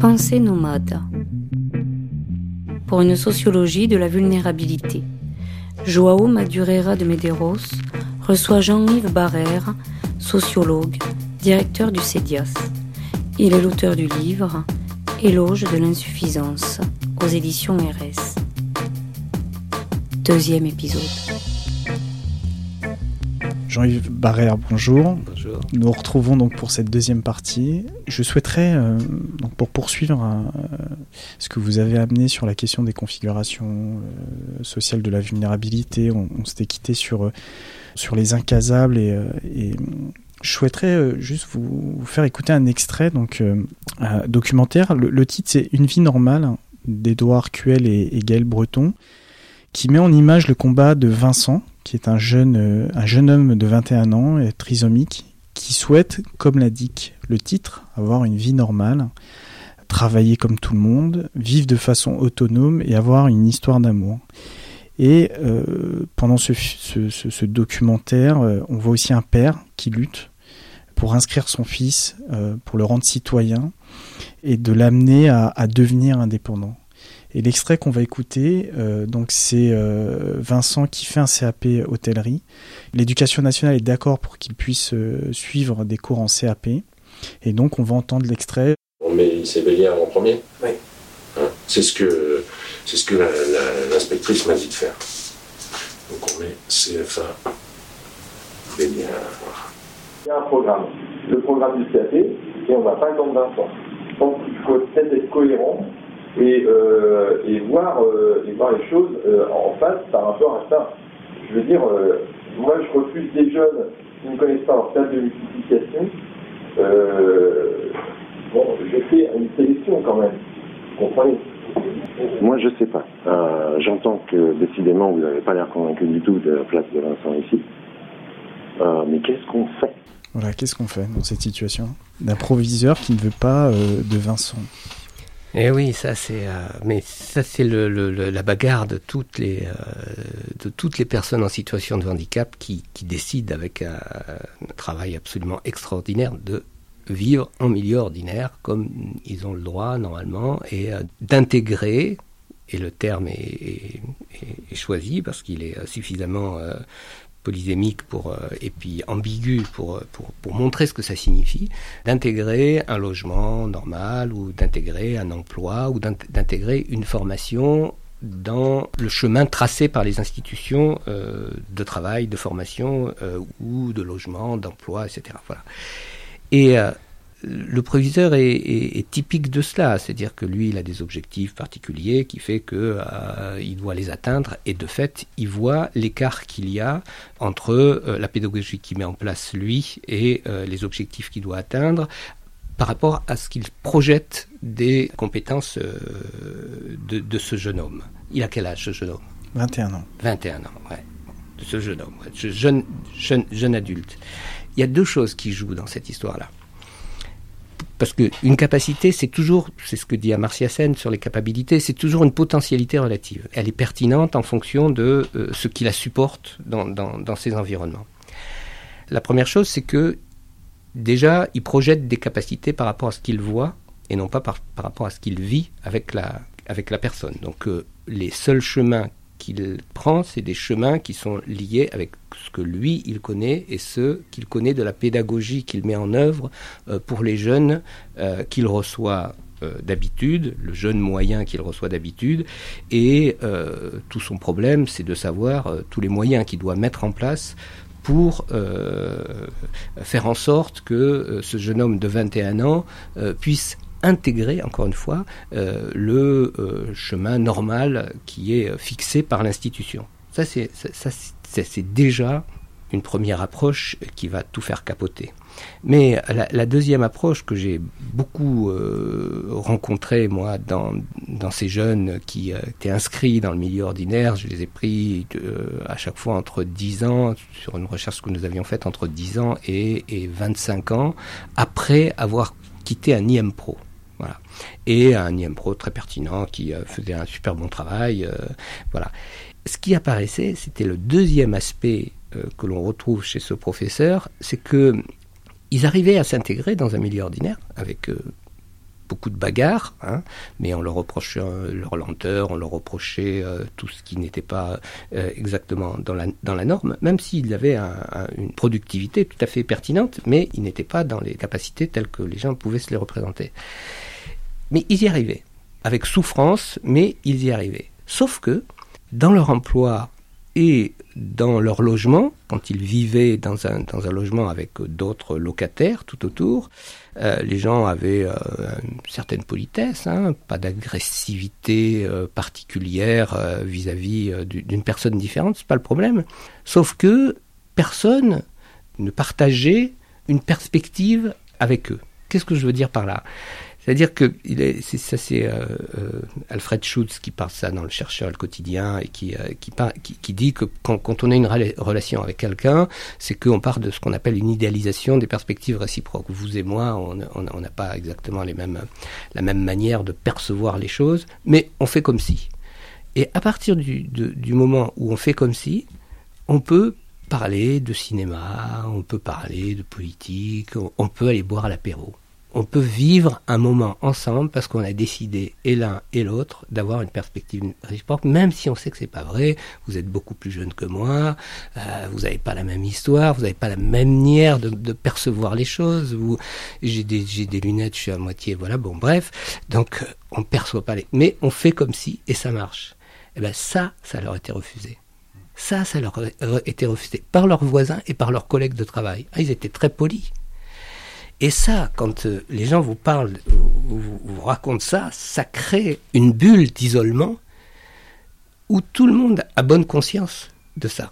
Pensée nomade. Pour une sociologie de la vulnérabilité. Joao Madureira de Medeiros reçoit Jean-Yves Barrère, sociologue, directeur du CEDIAS. Il est l'auteur du livre Éloge de l'insuffisance aux éditions RS. Deuxième épisode. Jean-Yves Barrère, bonjour. Bonjour. Nous retrouvons donc pour cette deuxième partie. Je souhaiterais, euh, donc pour poursuivre euh, ce que vous avez amené sur la question des configurations euh, sociales de la vulnérabilité, on, on s'était quitté sur, sur les incasables et, et je souhaiterais juste vous, vous faire écouter un extrait donc un documentaire. Le, le titre c'est Une vie normale d'Edouard Cuel et, et Gaël Breton qui met en image le combat de Vincent, qui est un jeune, euh, un jeune homme de 21 ans, trisomique, qui souhaite, comme l'indique le titre, avoir une vie normale, travailler comme tout le monde, vivre de façon autonome et avoir une histoire d'amour. Et euh, pendant ce, documentaire, euh, on voit aussi un père qui lutte pour inscrire son fils, pour le rendre citoyen et de l'amener à devenir indépendant. Et l'extrait qu'on va écouter, euh, donc c'est euh, Vincent qui fait un CAP hôtellerie. L'éducation nationale est d'accord pour qu'il puisse euh, suivre des cours en CAP. Et donc on va entendre l'extrait. On met lycée Béliard en premier Oui. Hein, c'est ce que, c'est ce que la- la- l'inspectrice m'a dit de faire. Donc on met CFA Béliard. Il y a un programme, le programme du CAP, et on va pas attendre Vincent. Je pense qu'il faut peut-être être cohérent et, euh, et, voir, euh, et voir les choses euh, en face par rapport à ça. Je veux dire, euh, moi je refuse des jeunes qui ne connaissent pas leur table de multiplication. Euh, bon, je fais une sélection quand même, vous comprenez? Moi, je sais pas. Euh, J'entends que décidément, vous n'avez pas l'air convaincu du tout de la place de Vincent ici. Euh, mais qu'est-ce qu'on fait? Voilà, qu'est-ce qu'on fait dans cette situation D'un proviseur qui ne veut pas euh, de Vincent? Eh oui, ça c'est, euh, mais ça c'est le, le- la bagarre de toutes les euh, de toutes les personnes en situation de handicap qui, qui décident avec un, un travail absolument extraordinaire de vivre en milieu ordinaire comme ils ont le droit normalement et euh, d'intégrer et le terme est, choisi parce qu'il est euh, suffisamment euh, polysémique pour, euh, et puis ambigu pour, euh, pour, pour montrer ce que ça signifie, d'intégrer un logement normal ou d'intégrer un emploi ou d'int- d'intégrer une formation dans le chemin tracé par les institutions euh, de travail, de formation euh, ou de logement, d'emploi, etc. Voilà. Et euh, le proviseur est, est- est typique de cela, c'est-à-dire que lui, il a des objectifs particuliers qui fait que euh, il doit les atteindre et de fait, il voit l'écart qu'il y a entre euh, la pédagogie qu'il met en place lui et euh, les objectifs qu'il doit atteindre par rapport à ce qu'il projette des compétences de, de ce jeune homme. Il a quel âge ce jeune homme? 21 ans. 21 ans, ouais. De ce jeune homme, ouais, jeune, jeune, jeune adulte. Il y a deux choses qui jouent dans cette histoire-là. Parce qu'une capacité, c'est toujours, c'est ce que dit Amartya Sen sur les capacités, c'est toujours une potentialité relative. Elle est pertinente en fonction de euh, ce qui la supporte dans, dans, dans ces environnements. La première chose, c'est que déjà, il projette des capacités par rapport à ce qu'il voit et non pas par, rapport à ce qu'il vit avec la, avec la personne. Donc euh, les seuls chemins qu'il prend, c'est des chemins qui sont liés avec ce que lui, il connaît et ce qu'il connaît de la pédagogie qu'il met en œuvre euh, pour les jeunes euh, qu'il reçoit euh, d'habitude, le jeune moyen qu'il reçoit d'habitude, et tout son problème, c'est de savoir tous les moyens qu'il doit mettre en place pour faire en sorte que ce jeune homme de 21 ans puisse intégrer, encore une fois, euh, le euh, chemin normal qui est fixé par l'institution. Ça, c'est ça, ça, c'est déjà une première approche qui va tout faire capoter. Mais la, la deuxième approche que j'ai beaucoup euh, rencontrée, moi, dans, dans ces jeunes qui euh, étaient inscrits dans le milieu ordinaire, je les ai pris euh, à chaque fois entre 10 ans, sur une recherche que nous avions faite, entre 10 ans et, et 25 ans, après avoir quitté un IM Pro. Et un IM Pro très pertinent qui euh, faisait un super bon travail. euh, voilà. Ce qui apparaissait, c'était le deuxième aspect euh, que l'on retrouve chez ce professeur, c'est que ils arrivaient à s'intégrer dans un milieu ordinaire avec beaucoup de bagarres, hein, mais on leur reprochait euh, leur lenteur, on leur reprochait euh, tout ce qui n'était pas euh, exactement dans la, dans la norme, même s'ils avaient une productivité tout à fait pertinente, mais ils n'étaient pas dans les capacités telles que les gens pouvaient se les représenter. Mais ils y arrivaient, avec souffrance, mais ils y arrivaient. Sauf que, dans leur emploi et dans leur logement, quand ils vivaient dans un, logement avec d'autres locataires tout autour, euh, les gens avaient euh, une certaine politesse, hein, pas d'agressivité euh, particulière vis-à-vis d'une personne différente, c'est pas le problème. Sauf que personne ne partageait une perspective avec eux. Qu'est-ce que je veux dire par là? C'est-à-dire que est, c'est, ça, c'est euh, euh, Alfred Schutz qui parle ça dans le chercheur le quotidien et qui, euh, qui, dit que quand, on a une relation avec quelqu'un, c'est qu'on part de ce qu'on appelle une idéalisation des perspectives réciproques. Vous et moi, on n'a pas exactement les mêmes, la même manière de percevoir les choses, mais on fait comme si. Et à partir du, moment où on fait comme si, on peut parler de cinéma, on peut parler de politique, on peut aller boire l'apéro on peut vivre un moment ensemble parce qu'on a décidé, et l'un et l'autre, d'avoir une perspective réciproque, même si on sait que c'est pas vrai. Vous êtes beaucoup plus jeune que moi, euh, vous n'avez pas la même histoire, vous n'avez pas la même manière de, percevoir les choses. J'ai des, des lunettes, je suis à moitié, voilà, bon, bref. Donc, euh, on perçoit pas les. Mais on fait comme si, et ça marche. Et eh ben ça, ça leur été refusé. Ça, ça leur été refusé par leurs voisins et par leurs collègues de travail. Ah, ils étaient très polis. Et ça, quand euh, les gens vous parlent, vous, vous, racontent ça, ça crée une bulle d'isolement où tout le monde a bonne conscience de ça.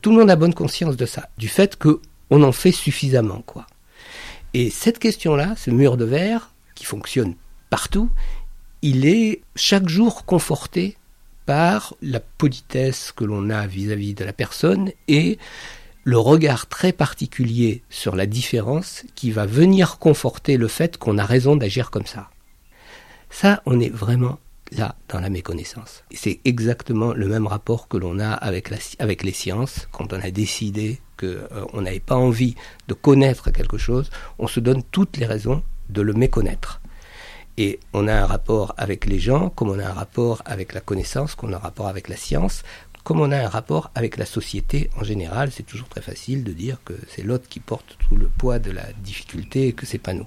Tout le monde a bonne conscience de ça, du fait que on en fait suffisamment, quoi. Et cette question-là, ce mur de verre qui fonctionne partout, il est chaque jour conforté par la politesse que l'on a vis à -vis de la personne et le regard très particulier sur la différence qui va venir conforter le fait qu'on a raison d'agir comme ça. Ça, on est vraiment là dans la méconnaissance. C'est exactement le même rapport que l'on a avec, les sciences quand on a décidé qu'on euh, n'avait pas envie de connaître quelque chose, on se donne toutes les raisons de le méconnaître. Et on a un rapport avec les gens, comme on a un rapport avec la connaissance, qu'on a un rapport avec la science, comme on a un rapport avec la société en général, c'est toujours très facile de dire que c'est l'autre qui porte tout le poids de la difficulté et que c'est pas nous.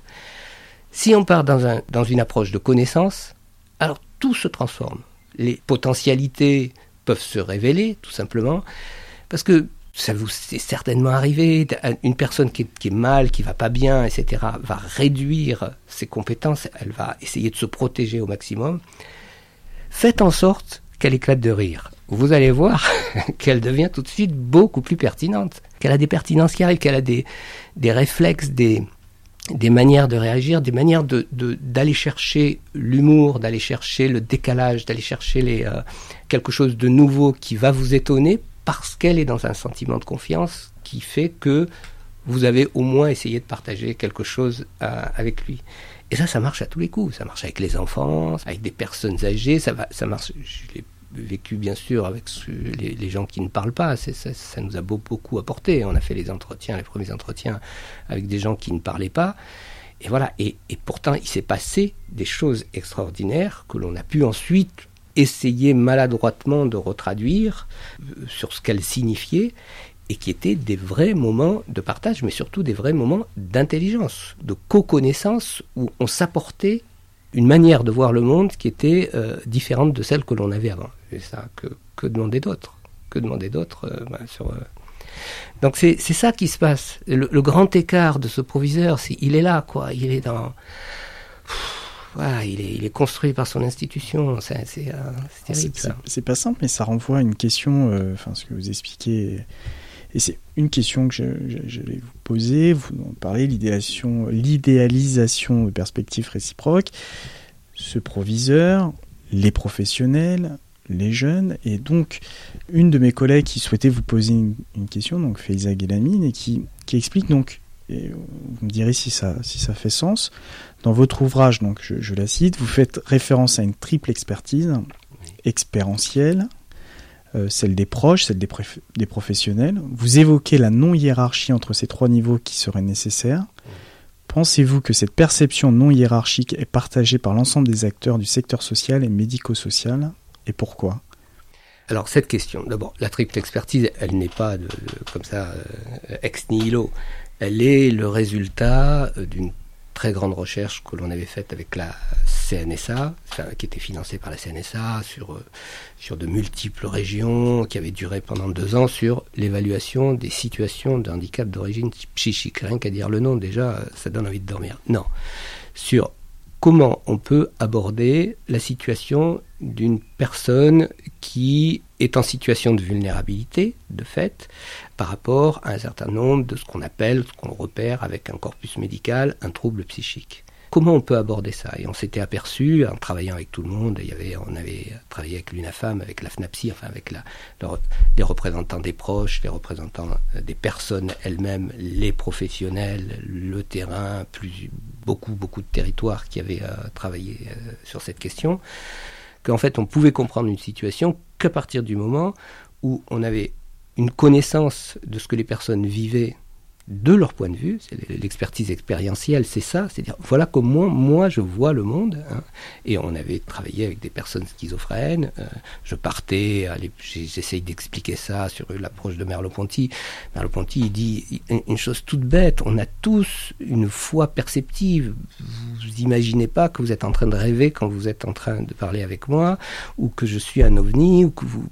Si on part dans, un, dans une approche de connaissance, alors tout se transforme. Les potentialités peuvent se révéler, tout simplement, parce que ça vous est certainement arrivé, une personne qui est, qui est, mal, qui va pas bien, etc., va réduire ses compétences, elle va essayer de se protéger au maximum. Faites en sorte qu'elle éclate de rire vous allez voir qu'elle devient tout de suite beaucoup plus pertinente, qu'elle a des pertinences qui arrivent, qu'elle a des, réflexes, des, des manières de réagir, des manières d'aller chercher l'humour, d'aller chercher le décalage, d'aller chercher euh, quelque chose de nouveau qui va vous étonner parce qu'elle est dans un sentiment de confiance qui fait que vous avez au moins essayé de partager quelque chose euh, avec lui. Et ça, ça marche à tous les coups. Ça marche avec les enfants, avec des personnes âgées. Ça va, ça marche. Je l'ai vécu bien sûr avec les, gens qui ne parlent pas. Ça, ça, nous a beaucoup apporté. On a fait les entretiens, les premiers entretiens avec des gens qui ne parlaient pas. Et voilà. Et, et pourtant, il s'est passé des choses extraordinaires que l'on a pu ensuite essayer maladroitement de retraduire euh, sur ce qu'elles signifiaient et qui étaient des vrais moments de partage, mais surtout des vrais moments d'intelligence, de co-connaissance où on s'apportait une manière de voir le monde qui était euh, différente de celle que l'on avait avant. Et ça, que, que demander d'autre Que demander d'autre euh, ben, sur, euh. Donc c'est ça qui se passe. Le, grand écart de ce proviseur, il est là, quoi. Il est dans... voilà, il, est, il est construit par son institution. C'est terrible. C'est pas simple, mais ça renvoie à une question, enfin ce que vous expliquez et c'est une question que je, vais vous poser. Vous en parlez, l'idéalisation, de perspectives réciproques. Ce proviseur, les professionnels, les jeunes, et donc une de mes collègues qui souhaitait vous poser une, question, donc Faiza Guelamine, et qui, qui explique donc, et vous me direz si ça, si ça fait sens, dans votre ouvrage, donc je, je la cite, vous faites référence à une triple expertise expérientielle, euh, celle des proches, celle des, des, professionnels. Vous évoquez la non-hiérarchie entre ces trois niveaux qui serait nécessaire Pensez-vous que cette perception non hiérarchique est partagée par l'ensemble des acteurs du secteur social et médico-social Et pourquoi? Alors cette question, d'abord, la triple expertise, elle n'est pas comme ça euh, ex nihilo. Elle est le résultat euh, d'une très grande recherche que l'on avait faite avec la CNSA, qui était financée par la CNSA sur, euh, sur de multiples régions, qui avait duré pendant deux ans sur l'évaluation des situations de handicap d'origine psychique. Rien qu'à dire le nom, déjà, ça donne envie de dormir. Non. Sur comment on peut aborder la situation d'une personne qui est en situation de vulnérabilité, de fait, par rapport à un certain nombre de ce qu'on appelle, ce qu'on repère avec un corpus médical, un trouble psychique. Comment on peut aborder ça? Et on s'était aperçu, en travaillant avec tout le monde, il y avait, on avait travaillé avec l'UNAFAM, avec la FNAPSI, enfin avec la, les représentants des proches, les représentants euh, des personnes elles-mêmes, les professionnels, le terrain, plus, beaucoup, beaucoup de territoires qui avaient euh, travaillé euh, sur cette question, qu'en fait on pouvait comprendre une situation qu'à partir du moment où on avait une connaissance de ce que les personnes vivaient de leur point de vue, l'expertise expérientielle, c'est ça, c'est-à-dire voilà comment moi je vois le monde. Hein. Et on avait travaillé avec des personnes schizophrènes. Euh, je partais, j'essaye d'expliquer ça sur l'approche de Merleau-Ponty. Merleau-Ponty il dit une chose toute bête on a tous une foi perceptive. Vous imaginez pas que vous êtes en train de rêver quand vous êtes en train de parler avec moi, ou que je suis un ovni, ou que vous.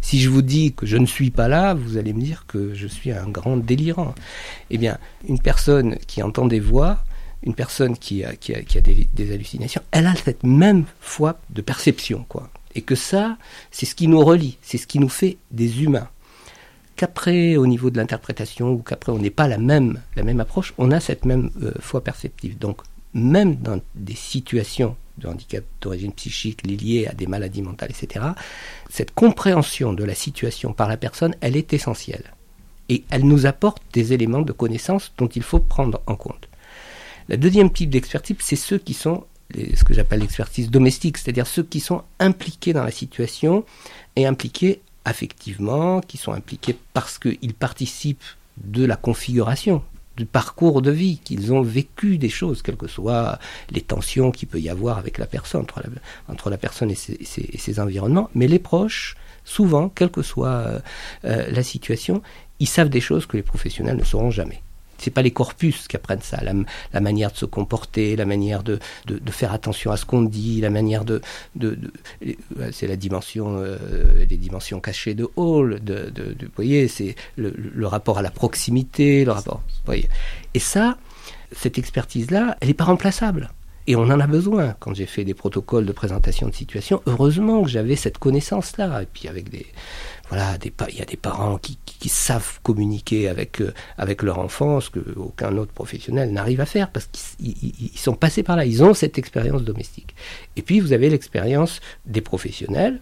Si je vous dis que je ne suis pas là, vous allez me dire que je suis un grand délirant eh bien, une personne qui entend des voix, une personne qui a, des, hallucinations, elle a cette même foi de perception, quoi. Et que ça, c'est ce qui nous relie, c'est ce qui nous fait des humains. Qu'après, au niveau de l'interprétation, ou qu'après on n'ait pas la même, la même approche, on a cette même euh, foi perceptive. Donc, même dans des situations de handicap d'origine psychique liées à des maladies mentales, etc., cette compréhension de la situation par la personne, elle est essentielle et elle nous apporte des éléments de connaissance dont il faut prendre en compte. La deuxième type d'expertise, c'est ceux qui sont ce que j'appelle l'expertise domestique, c'est-à-dire ceux qui sont impliqués dans la situation et impliqués affectivement, qui sont impliqués parce qu'ils participent de la configuration du parcours de vie, qu'ils ont vécu des choses, quelles que soient les tensions qu'il peut y avoir avec la personne, entre la, personne et ses, environnements, mais les proches, souvent, quelle que soit euh, euh, la situation, ils savent des choses que les professionnels ne sauront jamais. C'est pas les corpus qui apprennent ça, la, manière de se comporter, la manière de, de, faire attention à ce qu'on dit, la manière de, de, c'est la dimension, euh, les dimensions cachées de Hall, de, vous voyez, c'est le, rapport à la proximité, le rapport, vous voyez. Et ça, cette expertise-là, elle n'est pas remplaçable. Et on en a besoin. Quand j'ai fait des protocoles de présentation de situation, heureusement que j'avais cette connaissance-là. Et puis avec des, voilà, il y a des parents qui, savent communiquer avec euh, avec leur enfant, ce que aucun autre professionnel n'arrive à faire parce qu'ils sont passés par là. Ils ont cette expérience domestique. Et puis vous avez l'expérience des professionnels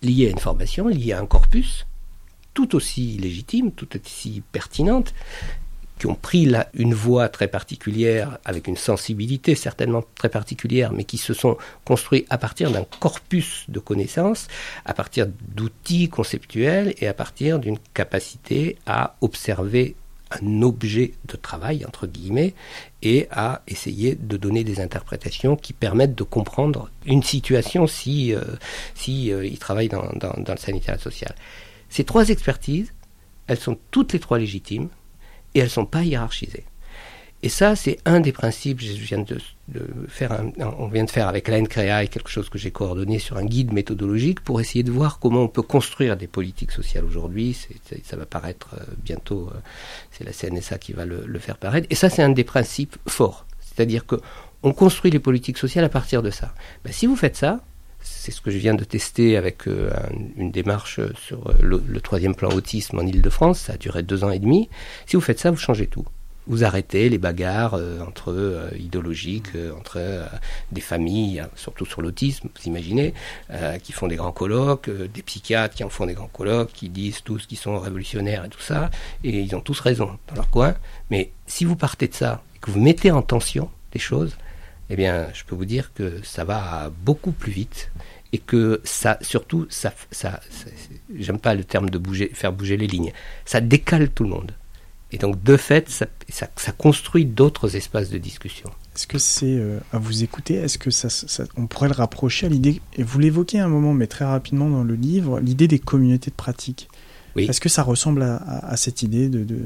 liés à une formation, liés à un corpus tout aussi légitime, tout aussi pertinente, qui ont pris là une voie très particulière, avec une sensibilité certainement très particulière, mais qui se sont construits à partir d'un corpus de connaissances, à partir d'outils conceptuels et à partir d'une capacité à observer un objet de travail, entre guillemets, et à essayer de donner des interprétations qui permettent de comprendre une situation si, euh, si euh, dans, le sanitaire social. Ces trois expertises, elles sont toutes les trois légitimes, et elles ne sont pas hiérarchisées. Et ça, c'est un des principes. Je viens de, faire on vient de faire avec la NCREA quelque chose que j'ai coordonné sur un guide méthodologique pour essayer de voir comment on peut construire des politiques sociales aujourd'hui. Ça va paraître euh, bientôt, euh, c'est la CNSA qui va le, faire paraître. Et ça, c'est un des principes forts. C'est-à-dire que on construit les politiques sociales à partir de ça. Ben, si vous faites ça, c'est ce que je viens de tester avec euh, une démarche sur euh, le, troisième plan autisme en Ile-de-France. Ça a duré deux ans et demi. Si vous faites ça, vous changez tout. Vous arrêtez les bagarres euh, entre idéologiques, entre des familles, hein, surtout sur l'autisme, vous imaginez, qui font des grands colloques, des psychiatres qui en font des grands colloques, qui disent tous qu'ils sont révolutionnaires et tout ça, et ils ont tous raison dans leur coin. Mais si vous partez de ça et que vous mettez en tension des choses, eh bien, je peux vous dire que ça va beaucoup plus vite et que ça, surtout, ça, ça, j'aime pas le terme de bouger, faire bouger les lignes, ça décale tout le monde. Et donc, de fait, ça, ça, construit d'autres espaces de discussion. Est-ce que c'est euh, à vous écouter? Est-ce que ça, on pourrait le rapprocher à l'idée Et vous l'évoquez un moment, mais très rapidement dans le livre, l'idée des communautés de pratique. Oui. Est-ce que ça ressemble à, cette idée de, de...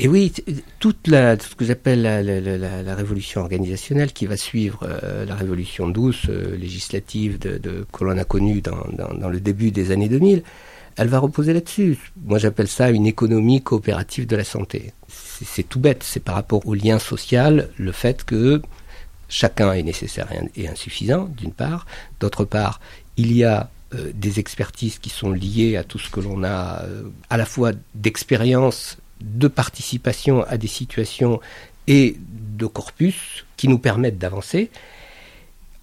Et oui, toute la, ce que j'appelle la, la, la, révolution organisationnelle qui va suivre euh, la révolution douce euh, législative de, de, que l'on a connue dans, dans, dans, le début des années 2000, elle va reposer là-dessus. Moi, j'appelle ça une économie coopérative de la santé. C'est tout bête. C'est par rapport au lien social, le fait que chacun est nécessaire et insuffisant, d'une part. D'autre part, il y a euh, des expertises qui sont liées à tout ce que l'on a, à la fois d'expérience de participation à des situations et de corpus qui nous permettent d'avancer.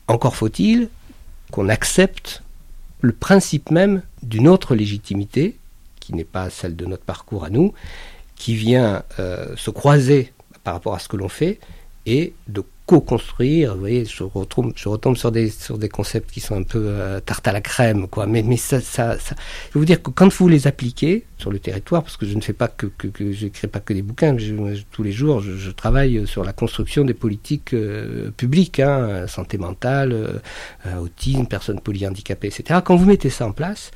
Encore faut-il qu'on accepte le principe même d'une autre légitimité, qui n'est pas celle de notre parcours à nous, qui vient euh, se croiser par rapport à ce que l'on fait et de co-construire. Vous voyez, je retombe, sur des concepts qui sont un peu euh, tarte à la crème, quoi. Mais ça, ça, ça, je veux vous dire que quand vous les appliquez sur le territoire, parce que je ne fais pas que que, que j'écris pas que des bouquins, tous les jours je, je, travaille sur la construction des politiques euh, publiques, hein, santé mentale, euh, autisme, personnes polyhandicapées, etc. Quand vous mettez ça en place,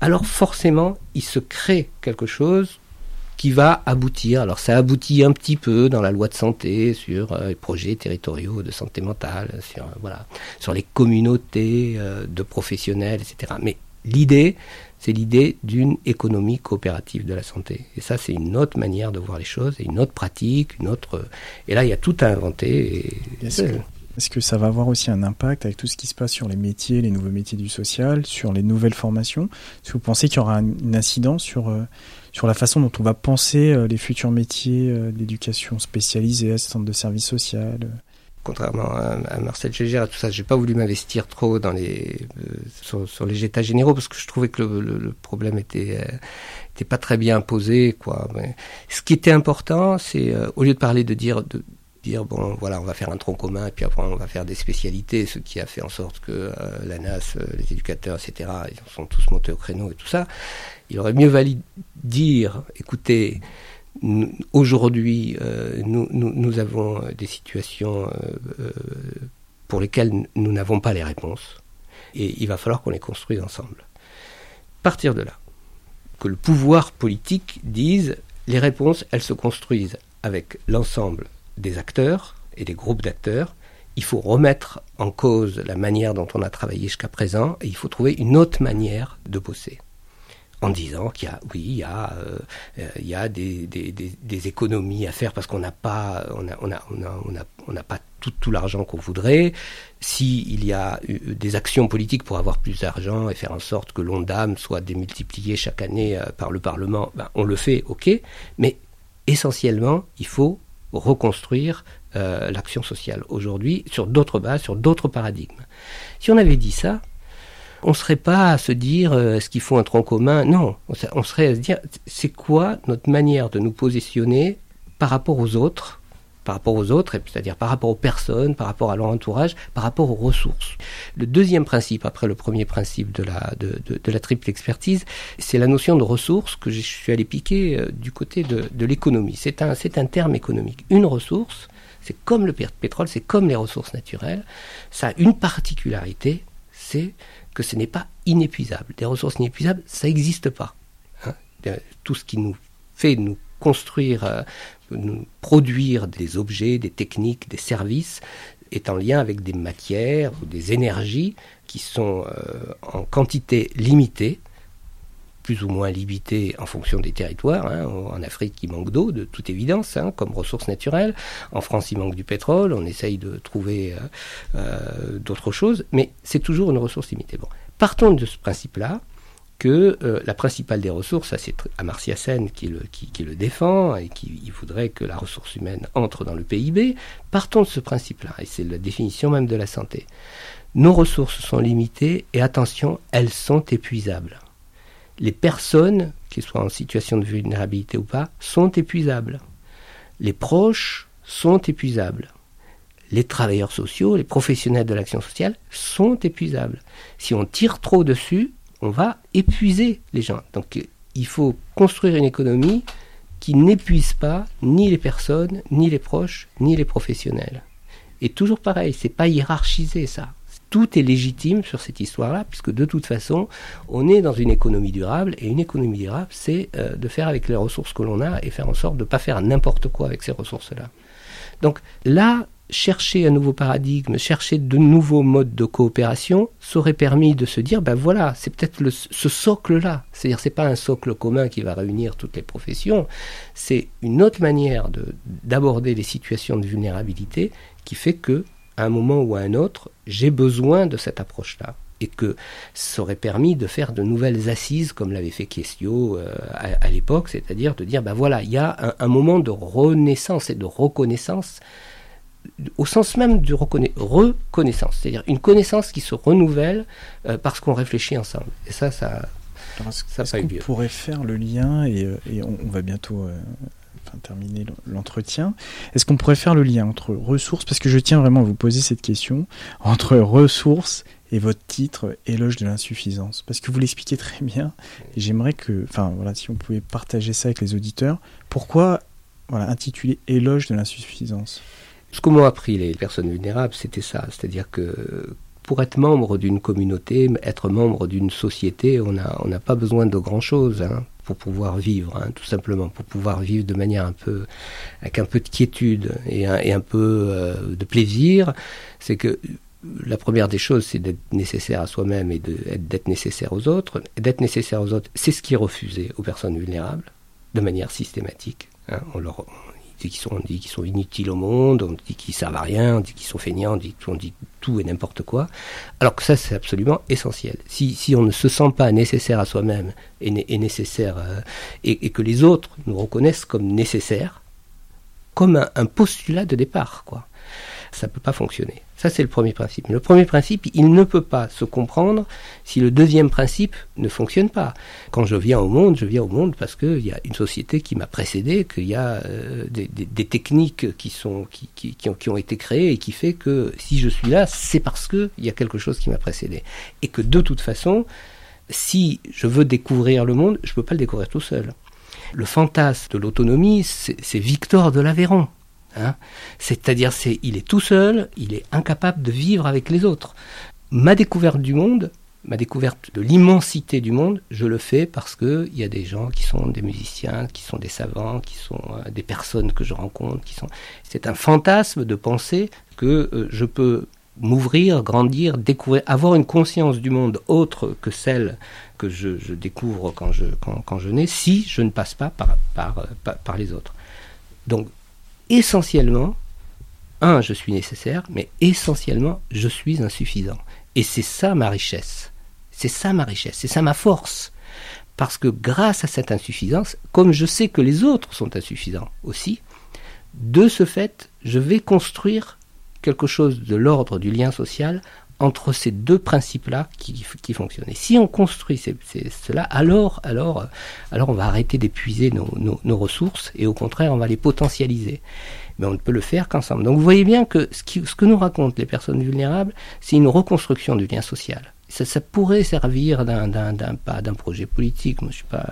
alors forcément il se crée quelque chose qui va aboutir. Alors ça aboutit un petit peu dans la loi de santé sur euh, les projets territoriaux de santé mentale, sur, euh, voilà, sur les communautés euh, de professionnels, etc. Mais l'idée, c'est l'idée d'une économie coopérative de la santé. Et ça, c'est une autre manière de voir les choses, et une autre pratique, une autre. Et là, il y a tout à inventer. Est-ce que ça va avoir aussi un impact avec tout ce qui se passe sur les métiers, les nouveaux métiers du social, sur les nouvelles formations? Est-ce que vous pensez qu'il y aura une incidence sur sur la façon dont on va penser euh, les futurs métiers euh, d'éducation spécialisée, assistante de service social euh. contrairement à, Marcel Gégère, tout ça, j'ai pas voulu m'investir trop dans les sur, les états généraux parce que je trouvais que le, problème était était pas très bien posé, quoi. Mais ce qui était important, c'est au lieu de parler de dire de dire bon voilà on va faire un tronc commun et puis après on va faire des spécialités ce qui a fait en sorte que la NAS les éducateurs etc ils sont tous montés au créneau et tout ça il aurait mieux valu dire, écoutez, aujourd'hui, euh, nous, nous, avons des situations euh, euh, pour lesquelles nous n'avons pas les réponses, et il va falloir qu'on les construise ensemble. Partir de là, que le pouvoir politique dise, les réponses, elles se construisent avec l'ensemble des acteurs et des groupes d'acteurs, il faut remettre en cause la manière dont on a travaillé jusqu'à présent et il faut trouver une autre manière de bosser en disant qu'il y a, oui, il y a, euh, il y a des, économies à faire parce qu'on n'a pas, on a, on a, on a, on a, pas tout, tout l'argent qu'on voudrait. S'il y a des actions politiques pour avoir plus d'argent et faire en sorte que l'ONDAM soit démultiplié chaque année euh, par le Parlement, ben, on le fait, ok. Mais essentiellement, il faut reconstruire euh, l'action sociale aujourd'hui sur d'autres bases, sur d'autres paradigmes. Si on avait dit ça, on serait pas à se dire euh, est-ce qu'il faut un tronc commun? Non, on serait à se dire c'est quoi notre manière de nous positionner par rapport aux autres, par rapport aux autres, c'est-à-dire par rapport aux personnes, par rapport à leur entourage, par rapport aux ressources. Le deuxième principe, après le premier principe de la, de, de, la triple expertise, c'est la notion de ressources que je suis allé piquer euh, du côté de, de l'économie. C'est un, un terme économique. Une ressource, c'est comme le pétrole, c'est comme les ressources naturelles. Ça a une particularité, c'est que ce n'est pas inépuisable. Des ressources inépuisables, ça n'existe pas. Hein. Tout ce qui nous fait nous construire, euh, produire des objets, des techniques, des services, est en lien avec des matières ou des énergies qui sont euh, en quantité limitée plus ou moins limité en fonction des territoires. Hein. En Afrique, il manque d'eau, de toute évidence, hein, comme ressource naturelle. En France, il manque du pétrole. On essaye de trouver euh, euh, d'autres choses, mais c'est toujours une ressource limitée. Partons de ce principe-là que euh, la principale des ressources, c'est Amartya Sen qui le, qui, le défend et qui il voudrait que la ressource humaine entre dans le PIB. Partons de ce principe-là, et c'est la définition même de la santé. Nos ressources sont limitées et attention, elles sont épuisables les personnes, qu'elles soient en situation de vulnérabilité ou pas, sont épuisables. Les proches sont épuisables. Les travailleurs sociaux, les professionnels de l'action sociale sont épuisables. Si on tire trop dessus, on va épuiser les gens. Donc il faut construire une économie qui n'épuise pas ni les personnes, ni les proches, ni les professionnels. Et toujours pareil, c'est pas hiérarchisé ça. Tout est légitime sur cette histoire-là, puisque de toute façon, on est dans une économie durable, et une économie durable, c'est euh, de faire avec les ressources que l'on a et faire en sorte de ne pas faire n'importe quoi avec ces ressources-là. Donc là, chercher un nouveau paradigme, chercher de nouveaux modes de coopération, ça aurait permis de se dire, ben voilà, c'est peut-être ce socle-là. C'est-à-dire, c'est pas un socle commun qui va réunir toutes les professions, c'est une autre manière d'aborder les situations de vulnérabilité qui fait que, à un moment ou à un autre, j'ai besoin de cette approche-là et que ça aurait permis de faire de nouvelles assises comme l'avait fait Questio euh, à, l'époque, c'est-à-dire de dire ben voilà, il y a un, moment de renaissance et de reconnaissance au sens même de reconnaissance, c'est-à-dire une connaissance qui se renouvelle euh, parce qu'on réfléchit ensemble. Et ça, ça, ça, ça pourrait faire le lien et, euh, on, va bientôt terminer l'entretien. Est-ce qu'on pourrait faire le lien entre ressources, parce que je tiens vraiment à vous poser cette question, entre ressources et votre titre Éloge de l'insuffisance. Parce que vous l'expliquez très bien, et j'aimerais que, enfin voilà, si on pouvait partager ça avec les auditeurs, pourquoi voilà, intituler Éloge de l'insuffisance? Ce que m'ont appris les personnes vulnérables, c'était ça, c'est-à-dire que pour être membre d'une communauté, être membre d'une société, on n'a pas besoin de grand-chose hein, pour pouvoir vivre, hein, tout simplement, pour pouvoir vivre de manière un peu, avec un peu de quiétude et un, et un peu euh, de plaisir. C'est que la première des choses, c'est d'être nécessaire à soi-même et d'être nécessaire aux autres. D'être nécessaire aux autres, c'est ce qui est refusé aux personnes vulnérables, de manière systématique. Hein. On, leur, sont, on dit qu'ils sont inutiles au monde, on dit qu'ils servent à rien, on dit qu'ils sont feignants, on dit, tout et n'importe quoi. Alors que ça, c'est absolument essentiel. Si, si on ne se sent pas nécessaire à soi-même et, nécessaire euh, et, que les autres nous reconnaissent comme nécessaires, comme un, un postulat de départ, quoi ça ne peut pas fonctionner. Ça, c'est le premier principe. le premier principe, il ne peut pas se comprendre si le deuxième principe ne fonctionne pas. Quand je viens au monde, je viens au monde parce qu'il y a une société qui m'a précédé, qu'il y a euh, des, techniques qui, sont, qui, ont, qui, ont, été créées et qui fait que si je suis là, c'est parce qu'il y a quelque chose qui m'a précédé. Et que de toute façon, si je veux découvrir le monde, je ne peux pas le découvrir tout seul. Le fantasme de l'autonomie, c'est Victor de l'Aveyron. Hein. C'est-à-dire, c'est, il est tout seul, il est incapable de vivre avec les autres. Ma découverte du monde, ma découverte de l'immensité du monde, je le fais parce qu'il y a des gens qui sont des musiciens, qui sont des savants, qui sont euh, des personnes que je rencontre, qui sont. C'est un fantasme de penser que euh, je peux m'ouvrir, grandir, découvrir, avoir une conscience du monde autre que celle que je, découvre quand je, quand, je nais, si je ne passe pas par, par, par, par les autres. Donc essentiellement, un, je suis nécessaire, mais essentiellement, je suis insuffisant. Et c'est ça ma richesse. C'est ça ma richesse, c'est ça ma force. Parce que grâce à cette insuffisance, comme je sais que les autres sont insuffisants aussi, de ce fait, je vais construire quelque chose de l'ordre du lien social entre ces deux principes-là qui, fonctionnent. Et si on construit cela, alors, alors, alors on va arrêter d'épuiser nos, ressources et au contraire, on va les potentialiser. Mais on ne peut le faire qu'ensemble. Donc vous voyez bien que ce, que nous racontent les personnes vulnérables, c'est une reconstruction du lien social. Ça, pourrait servir d'un, d'un, d'un, projet politique. Moi, je suis pas,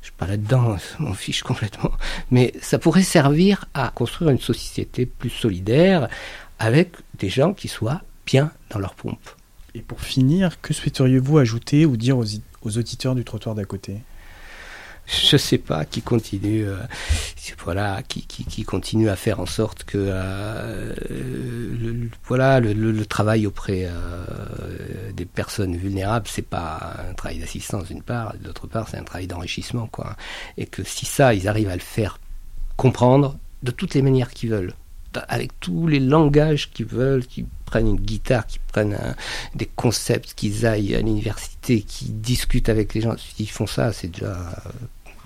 suis pas là-dedans, je m'en fiche complètement. Mais ça pourrait servir à construire une société plus solidaire avec des gens qui soient bien dans leur pompe. Et pour finir, que souhaiteriez-vous ajouter ou dire aux, auditeurs du trottoir d'à côté? Je sais pas, qui continue, euh, voilà, qui, qui, continue à faire en sorte que, euh, le, voilà, le, travail auprès euh, des personnes vulnérables, c'est pas un travail d'assistance d'une part, d'autre part, c'est un travail d'enrichissement, quoi. Et que si ça, ils arrivent à le faire comprendre de toutes les manières qu'ils veulent, avec tous les langages qu'ils veulent, qu'ils prennent une guitare, qu'ils prennent des concepts, qu'ils aillent à l'université, qu'ils discutent avec les gens. S'ils font ça, c'est déjà,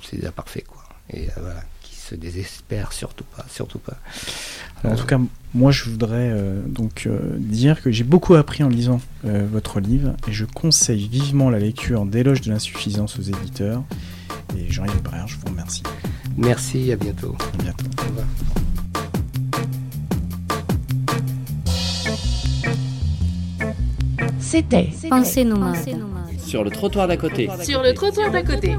c'est déjà parfait, quoi. Et euh, voilà, qui se désespèrent surtout pas, surtout pas. en tout cas, moi, je voudrais euh, donc euh, dire que j'ai beaucoup appris en lisant votre livre et je conseille vivement la lecture d'éloge de l'insuffisance aux éditeurs. Et Jean-Yves Brère, je vous remercie. Merci, à bientôt. À bientôt. Au revoir. C'était Pensez nous Sur le trottoir d'à côté. Sur le trottoir d'à côté.